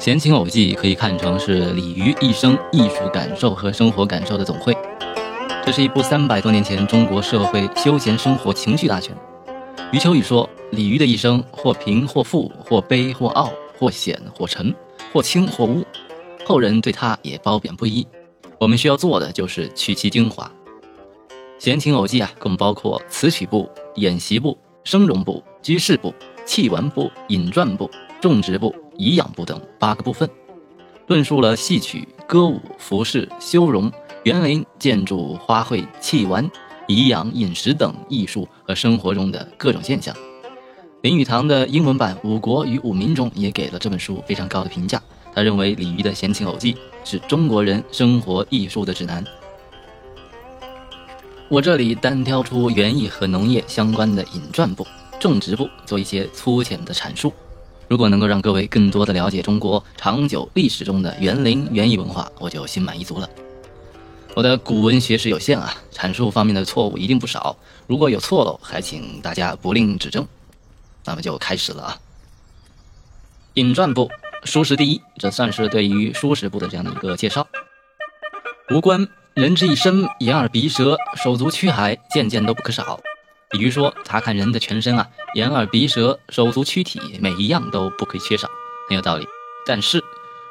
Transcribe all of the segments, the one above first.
《闲情偶记》可以看成是李渔一生艺术感受和生活感受的总汇。这是一部三百多年前中国社会休闲生活情趣大全。余秋雨说：“李渔的一生，或贫或富，或悲或傲，或险或沉，或清或污，后人对他也褒贬不一。我们需要做的就是取其精华。”《闲情偶记》啊，共包括词曲部、演习部、声容部、居士部、器玩部、引传部、种植部。颐养部等八个部分，论述了戏曲、歌舞、服饰、修容、园林、建筑、花卉、器玩、颐养、饮食等艺术和生活中的各种现象。林语堂的英文版《五国与五民》中也给了这本书非常高的评价。他认为李渔的《闲情偶记》是中国人生活艺术的指南。我这里单挑出园艺和农业相关的引传部、种植部，做一些粗浅的阐述。如果能够让各位更多的了解中国长久历史中的园林园艺文化，我就心满意足了。我的古文学识有限啊，阐述方面的错误一定不少。如果有错漏，还请大家不吝指正。那么就开始了啊。引传部，书识第一，这算是对于书识部的这样的一个介绍。五官，人之一生，眼耳鼻舌、手足躯骸，件件都不可少。比如说，查看人的全身啊，眼耳鼻舌、手足躯体，每一样都不可以缺少，很有道理。但是，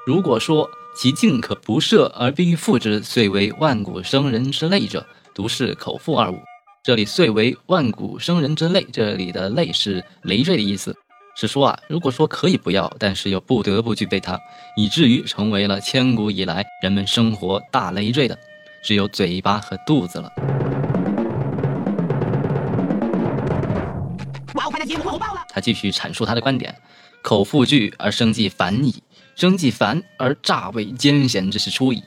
如果说其尽可不摄而必欲复之，遂为万古生人之类者，独是口腹二物。这里“遂为万古生人之类”，这里的“类”是累赘的意思，是说啊，如果说可以不要，但是又不得不具备它，以至于成为了千古以来人们生活大累赘的，只有嘴巴和肚子了。他继续阐述他的观点：口腹具而生计繁矣，生计繁而诈为艰险之事出矣，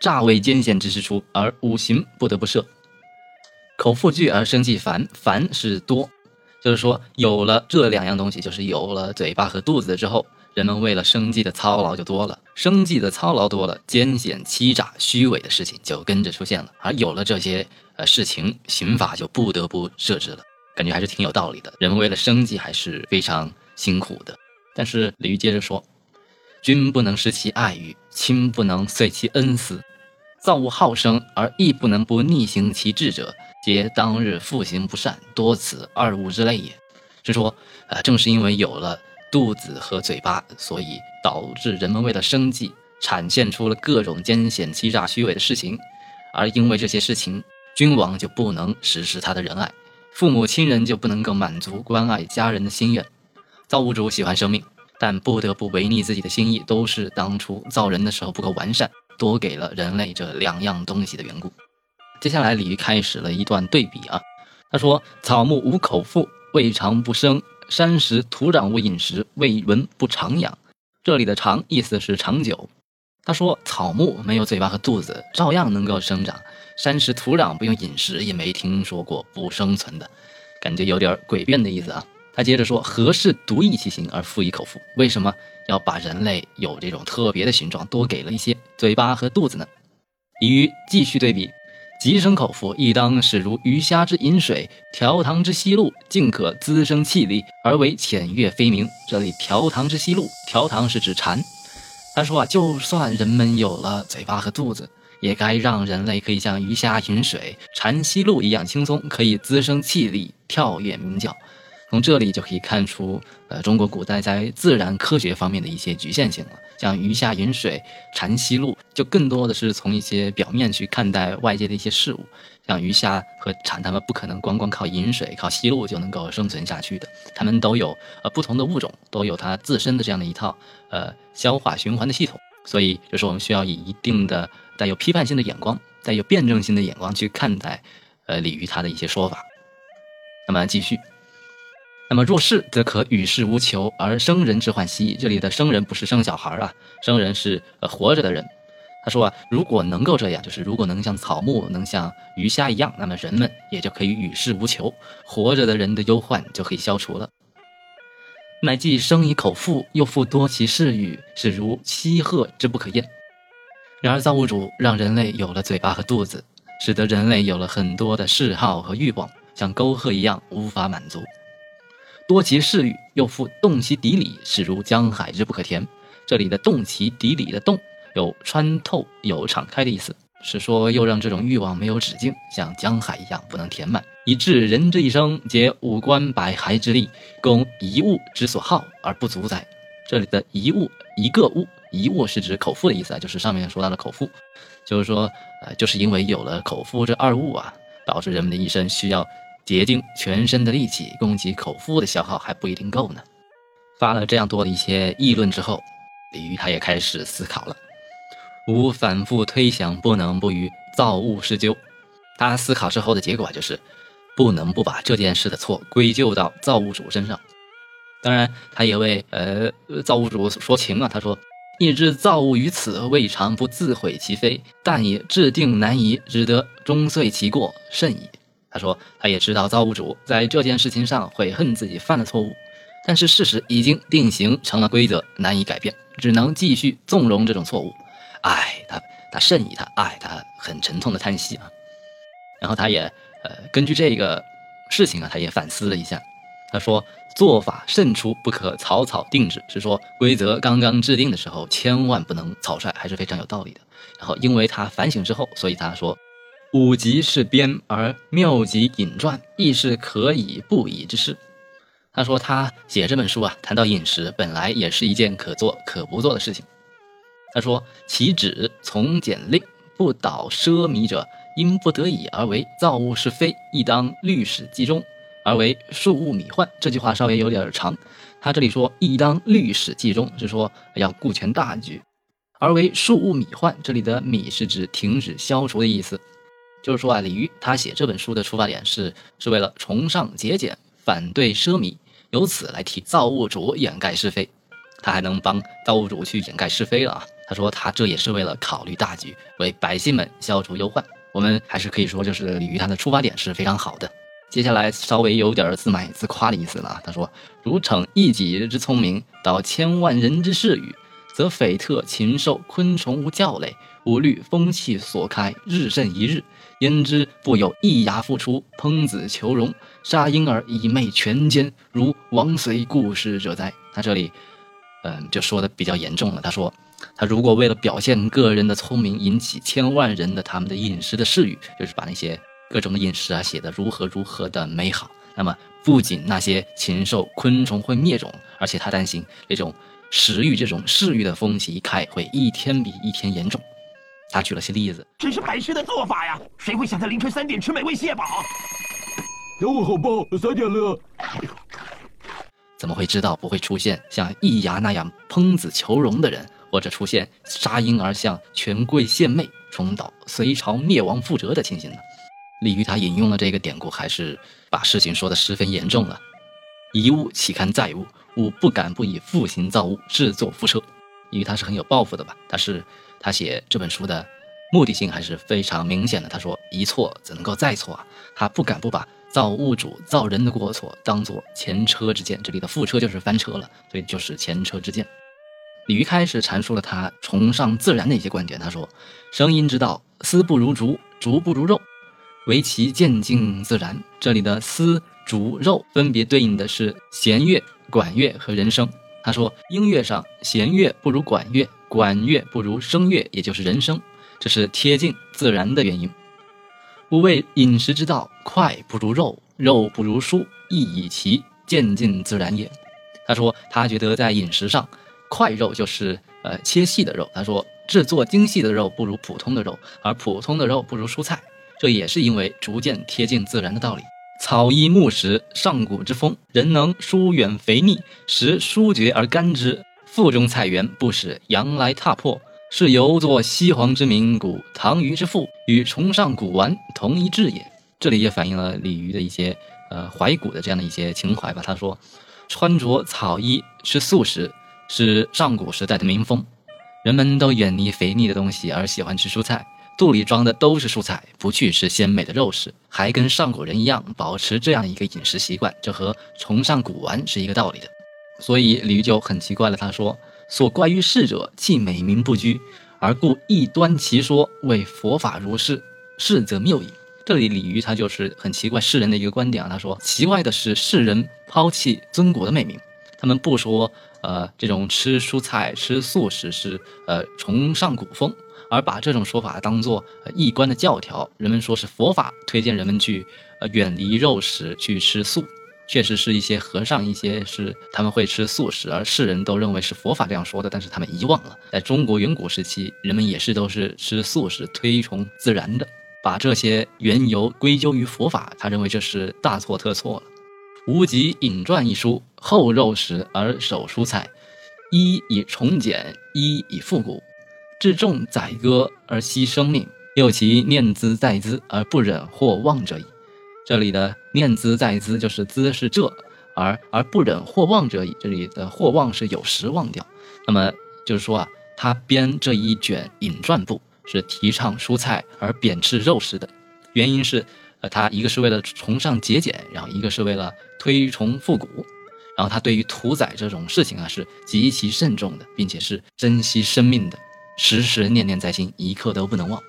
诈为艰险之事出，而五行不得不赦。口腹具而生计繁，繁是多，就是说有了这两样东西，就是有了嘴巴和肚子之后，人们为了生计的操劳就多了，生计的操劳多了，艰险、欺诈、虚伪的事情就跟着出现了，而有了这些呃事情，刑法就不得不设置了。感觉还是挺有道理的，人们为了生计还是非常辛苦的。但是李煜接着说：“君不能失其爱欲，亲不能遂其恩思，造物好生而亦不能不逆行其志者，皆当日复行不善，多此二物之类也。”是说，呃，正是因为有了肚子和嘴巴，所以导致人们为了生计，产现出了各种艰险、欺诈、虚伪的事情，而因为这些事情，君王就不能实施他的仁爱。父母亲人就不能够满足关爱家人的心愿，造物主喜欢生命，但不得不违逆自己的心意，都是当初造人的时候不够完善，多给了人类这两样东西的缘故。接下来，李煜开始了一段对比啊，他说：“草木无口腹，未尝不生；山石土壤无饮食，未闻不长养。”这里的“长”意思是长久。他说：“草木没有嘴巴和肚子，照样能够生长；山石土壤不用饮食，也没听说过不生存的，感觉有点诡辩的意思啊。”他接着说：“何事独异其形而复以口腹？为什么要把人类有这种特别的形状，多给了一些嘴巴和肚子呢？”李煜继续对比：“即生口腹，亦当使如鱼虾之饮水，调堂之吸露，尽可滋生气力，而为浅悦飞鸣。”这里“调堂之吸露”，调糖是指蝉。他说啊，就算人们有了嘴巴和肚子，也该让人类可以像鱼虾饮水、蝉吸露一样轻松，可以滋生气力、跳跃鸣叫。从这里就可以看出，呃，中国古代在自然科学方面的一些局限性了。像鱼虾饮水、蝉吸露，就更多的是从一些表面去看待外界的一些事物。像鱼虾和蝉，它们不可能光光靠饮水、靠吸露就能够生存下去的。它们都有呃不同的物种，都有它自身的这样的一套呃消化循环的系统。所以，就是我们需要以一定的带有批判性的眼光，带有辩证性的眼光去看待呃鲤鱼它的一些说法。那么继续。那么若是，则可与世无求而生人之患兮。这里的生人不是生小孩啊，生人是呃活着的人。他说啊，如果能够这样，就是如果能像草木、能像鱼虾一样，那么人们也就可以与世无求，活着的人的忧患就可以消除了。乃既生以口腹，又复多其嗜欲，是如七鹤之不可厌。然而造物主让人类有了嘴巴和肚子，使得人类有了很多的嗜好和欲望，像沟壑一样无法满足。多其嗜欲，又复动其底里，是如江海之不可填。这里的动其底里的动，有穿透、有敞开的意思，是说又让这种欲望没有止境，像江海一样不能填满，以致人之一生皆五官百骸之力，供一物之所好而不足哉。这里的一物一个物一物是指口腹的意思啊，就是上面说到的口腹，就是说，呃，就是因为有了口腹这二物啊，导致人们的一生需要竭尽全身的力气供给口腹的消耗还不一定够呢。发了这样多的一些议论之后，李渔他也开始思考了。吾反复推想，不能不于造物施咎。他思考之后的结果就是，不能不把这件事的错归咎到造物主身上。当然，他也为呃造物主说情啊。他说：“亦知造物于此，未尝不自毁其非，但也制定难移，只得终遂其过甚矣。”他说，他也知道造物主在这件事情上悔恨自己犯了错误，但是事实已经定型成了规则，难以改变，只能继续纵容这种错误。唉，他他甚矣，他唉，他很沉痛的叹息啊。然后他也呃根据这个事情啊，他也反思了一下，他说。做法慎出，不可草草定制，是说规则刚刚制定的时候，千万不能草率，还是非常有道理的。然后，因为他反省之后，所以他说：“五极是编，而妙极引传，亦是可以不以之事。”他说他写这本书啊，谈到饮食，本来也是一件可做可不做的事情。他说：“其旨从简令，不蹈奢靡者，因不得已而为造物是非，亦当律史记中。”而为庶务米患，这句话稍微有点长。他这里说“亦当律史记中”，是说要顾全大局。而为庶务米患，这里的“米”是指停止消除的意思。就是说啊，李渔他写这本书的出发点是是为了崇尚节俭，反对奢靡，由此来替造物主掩盖是非。他还能帮造物主去掩盖是非了啊！他说他这也是为了考虑大局，为百姓们消除忧患。我们还是可以说，就是李渔他的出发点是非常好的。接下来稍微有点自卖自夸的意思了啊。他说：“如逞一己之聪明，导千万人之视语，则匪特禽兽昆虫无教类，无虑风气所开，日甚一日。焉知不有一牙复出，烹子求荣，杀婴儿以媚权奸，如王随故事者哉？”他这里，嗯，就说的比较严重了。他说，他如果为了表现个人的聪明，引起千万人的他们的饮食的嗜欲，就是把那些。各种的饮食啊，写的如何如何的美好。那么，不仅那些禽兽昆虫会灭种，而且他担心这种食欲、这种嗜欲的风气一开，会一天比一天严重。他举了些例子，这是白痴的做法呀！谁会想在凌晨三点吃美味蟹堡？等我好吧，三点了。怎么会知道不会出现像易牙那样烹子求荣的人，或者出现杀婴儿向权贵献媚，重蹈隋朝灭亡覆辙的情形呢？李渔他引用了这个典故，还是把事情说的十分严重了。一物岂堪再物？吾不敢不以复行造物，制作复车。因为他是很有抱负的吧？他是他写这本书的目的性还是非常明显的。他说一错怎能够再错啊？他不敢不把造物主造人的过错当做前车之鉴。这里的覆车就是翻车了，所以就是前车之鉴。李渔开始阐述了他崇尚自然的一些观点。他说：声音之道，丝不如竹，竹不如肉。为其渐进自然，这里的丝、竹、肉分别对应的是弦乐、管乐和人声。他说，音乐上弦乐不如管乐，管乐不如声乐，也就是人声，这是贴近自然的原因。吾谓饮食之道，快不如肉，肉不如蔬，亦以其渐进自然也。他说，他觉得在饮食上，快肉就是呃切细的肉。他说，制作精细的肉不如普通的肉，而普通的肉不如蔬菜。这也是因为逐渐贴近自然的道理。草衣木食，上古之风。人能疏远肥腻，食疏绝而甘之。腹中菜园，不使羊来踏破。是犹作西皇之名，古唐虞之父，与崇尚古玩同一志也。这里也反映了李渔的一些呃怀古的这样的一些情怀吧。他说，穿着草衣，吃素食，是上古时代的民风。人们都远离肥腻的东西，而喜欢吃蔬菜。肚里装的都是蔬菜，不去吃鲜美的肉食，还跟上古人一样保持这样一个饮食习惯，这和崇尚古玩是一个道理的。所以李渔就很奇怪了，他说：“所怪于世者，既美名不居，而故异端其说，为佛法如是，是则谬矣。”这里李渔他就是很奇怪世人的一个观点啊。他说：“奇怪的是世人抛弃尊古的美名。”他们不说呃这种吃蔬菜、吃素食是呃崇尚古风，而把这种说法当做一关的教条。人们说是佛法推荐人们去呃远离肉食，去吃素。确实是一些和尚，一些是他们会吃素食，而世人都认为是佛法这样说的，但是他们遗忘了，在中国远古时期，人们也是都是吃素食，推崇自然的，把这些缘由归咎于佛法，他认为这是大错特错了。《无极隐传》一书，后肉食而守蔬菜，一以重简，一以复古，至重宰割而惜生命，又其念兹在兹而不忍或忘者矣。这里的念兹在兹，就是兹是这，而而不忍或忘者矣。这里的或忘是有时忘掉。那么就是说啊，他编这一卷引传部是提倡蔬菜而贬斥肉食的，原因是，呃，他一个是为了崇尚节俭，然后一个是为了推崇复古，然后他对于屠宰这种事情啊是极其慎重的，并且是珍惜生命的，时时念念在心，一刻都不能忘。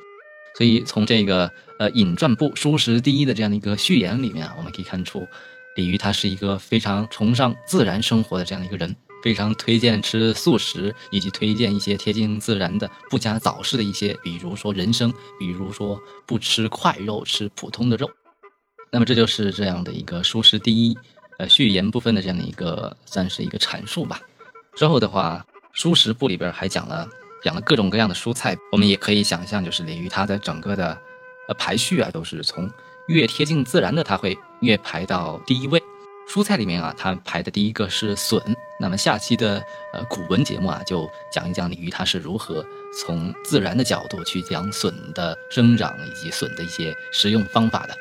所以从这个呃引传部书食第一的这样的一个序言里面啊，我们可以看出，李渔他是一个非常崇尚自然生活的这样的一个人，非常推荐吃素食，以及推荐一些贴近自然的、不加早市的一些，比如说人参，比如说不吃块肉，吃普通的肉。那么这就是这样的一个书食第一呃序言部分的这样的一个算是一个阐述吧。之后的话，书食部里边还讲了。养了各种各样的蔬菜，我们也可以想象，就是鲤鱼它的整个的呃排序啊，都是从越贴近自然的，它会越排到第一位。蔬菜里面啊，它排的第一个是笋。那么下期的呃古文节目啊，就讲一讲鲤鱼它是如何从自然的角度去讲笋的生长以及笋的一些食用方法的。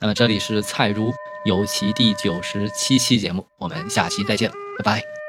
那么这里是菜如有其第九十七期节目，我们下期再见，拜拜。